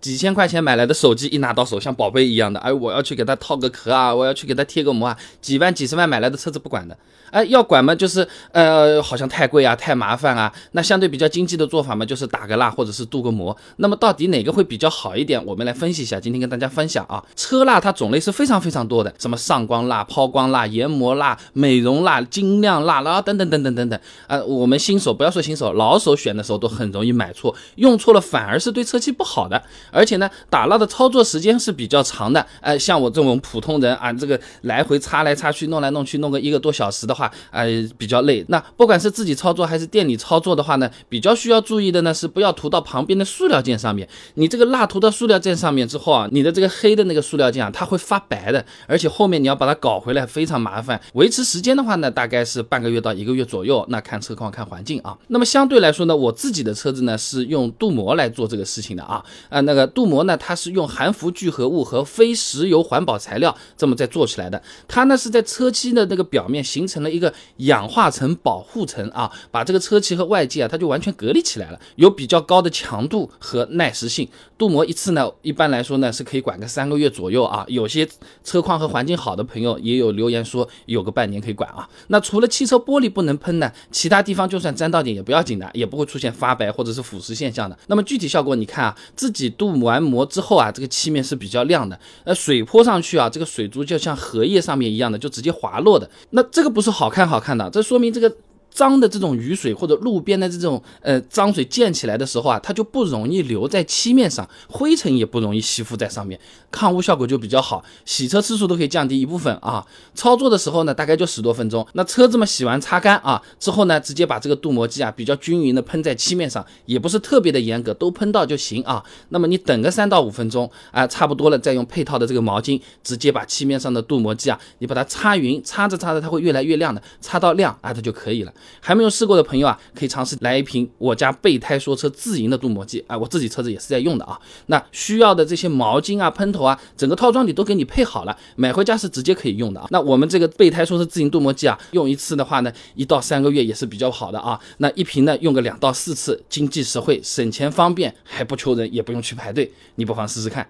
几千块钱买来的手机一拿到手像宝贝一样的，哎，我要去给它套个壳啊，我要去给它贴个膜啊，几万几十万买来的车子不管的，哎，要管嘛就是呃好像太贵啊，太麻烦啊。那相对比较经济的做法嘛，就是打个蜡或者是镀个膜。那么到底哪个会比较好一点？我们来分析一下。今天跟大家分享啊，车蜡它种类是非常非常多的，什么上光蜡、抛光蜡、研磨蜡、美容蜡、精亮蜡啦等等等等等等啊。我们新手不要说新手，老手选的时候都很容易买错，用错了反而是对车漆不好的。而且呢，打蜡的操作时间是比较长的，呃，像我这种普通人啊，这个来回擦来擦去，弄来弄去，弄个一个多小时的话，呃，比较累。那不管是自己操作还是店里操作的话呢，比较需要注意的呢是不要涂到旁边的塑料件上面。你这个蜡涂到塑料件上面之后啊，你的这个黑的那个塑料件啊，它会发白的，而且后面你要把它搞回来非常麻烦。维持时间的话呢，大概是半个月到一个月左右。那看车况看环境啊。那么相对来说呢，我自己的车子呢是用镀膜来做这个事情的啊，啊那。镀膜呢，它是用含氟聚合物和非石油环保材料这么在做起来的。它呢是在车漆的那个表面形成了一个氧化层保护层啊，把这个车漆和外界啊，它就完全隔离起来了，有比较高的强度和耐蚀性。镀膜一次呢，一般来说呢是可以管个三个月左右啊。有些车况和环境好的朋友也有留言说有个半年可以管啊。那除了汽车玻璃不能喷呢，其他地方就算沾到点也不要紧的，也不会出现发白或者是腐蚀现象的。那么具体效果你看啊，自己镀镀。完膜之后啊，这个漆面是比较亮的。呃，水泼上去啊，这个水珠就像荷叶上面一样的，就直接滑落的。那这个不是好看好看的，这说明这个。脏的这种雨水或者路边的这种呃脏水溅起来的时候啊，它就不容易留在漆面上，灰尘也不容易吸附在上面，抗污效果就比较好，洗车次数都可以降低一部分啊。操作的时候呢，大概就十多分钟。那车子嘛，洗完擦干啊之后呢，直接把这个镀膜剂啊比较均匀的喷在漆面上，也不是特别的严格，都喷到就行啊。那么你等个三到五分钟啊，差不多了，再用配套的这个毛巾直接把漆面上的镀膜剂啊，你把它擦匀，擦着擦着它会越来越亮的，擦到亮啊，它就可以了。还没有试过的朋友啊，可以尝试来一瓶我家备胎说车自营的镀膜剂啊，我自己车子也是在用的啊。那需要的这些毛巾啊、喷头啊，整个套装里都给你配好了，买回家是直接可以用的啊。那我们这个备胎说车自营镀膜剂啊，用一次的话呢，一到三个月也是比较好的啊。那一瓶呢，用个两到四次，经济实惠，省钱方便，还不求人，也不用去排队，你不妨试试看。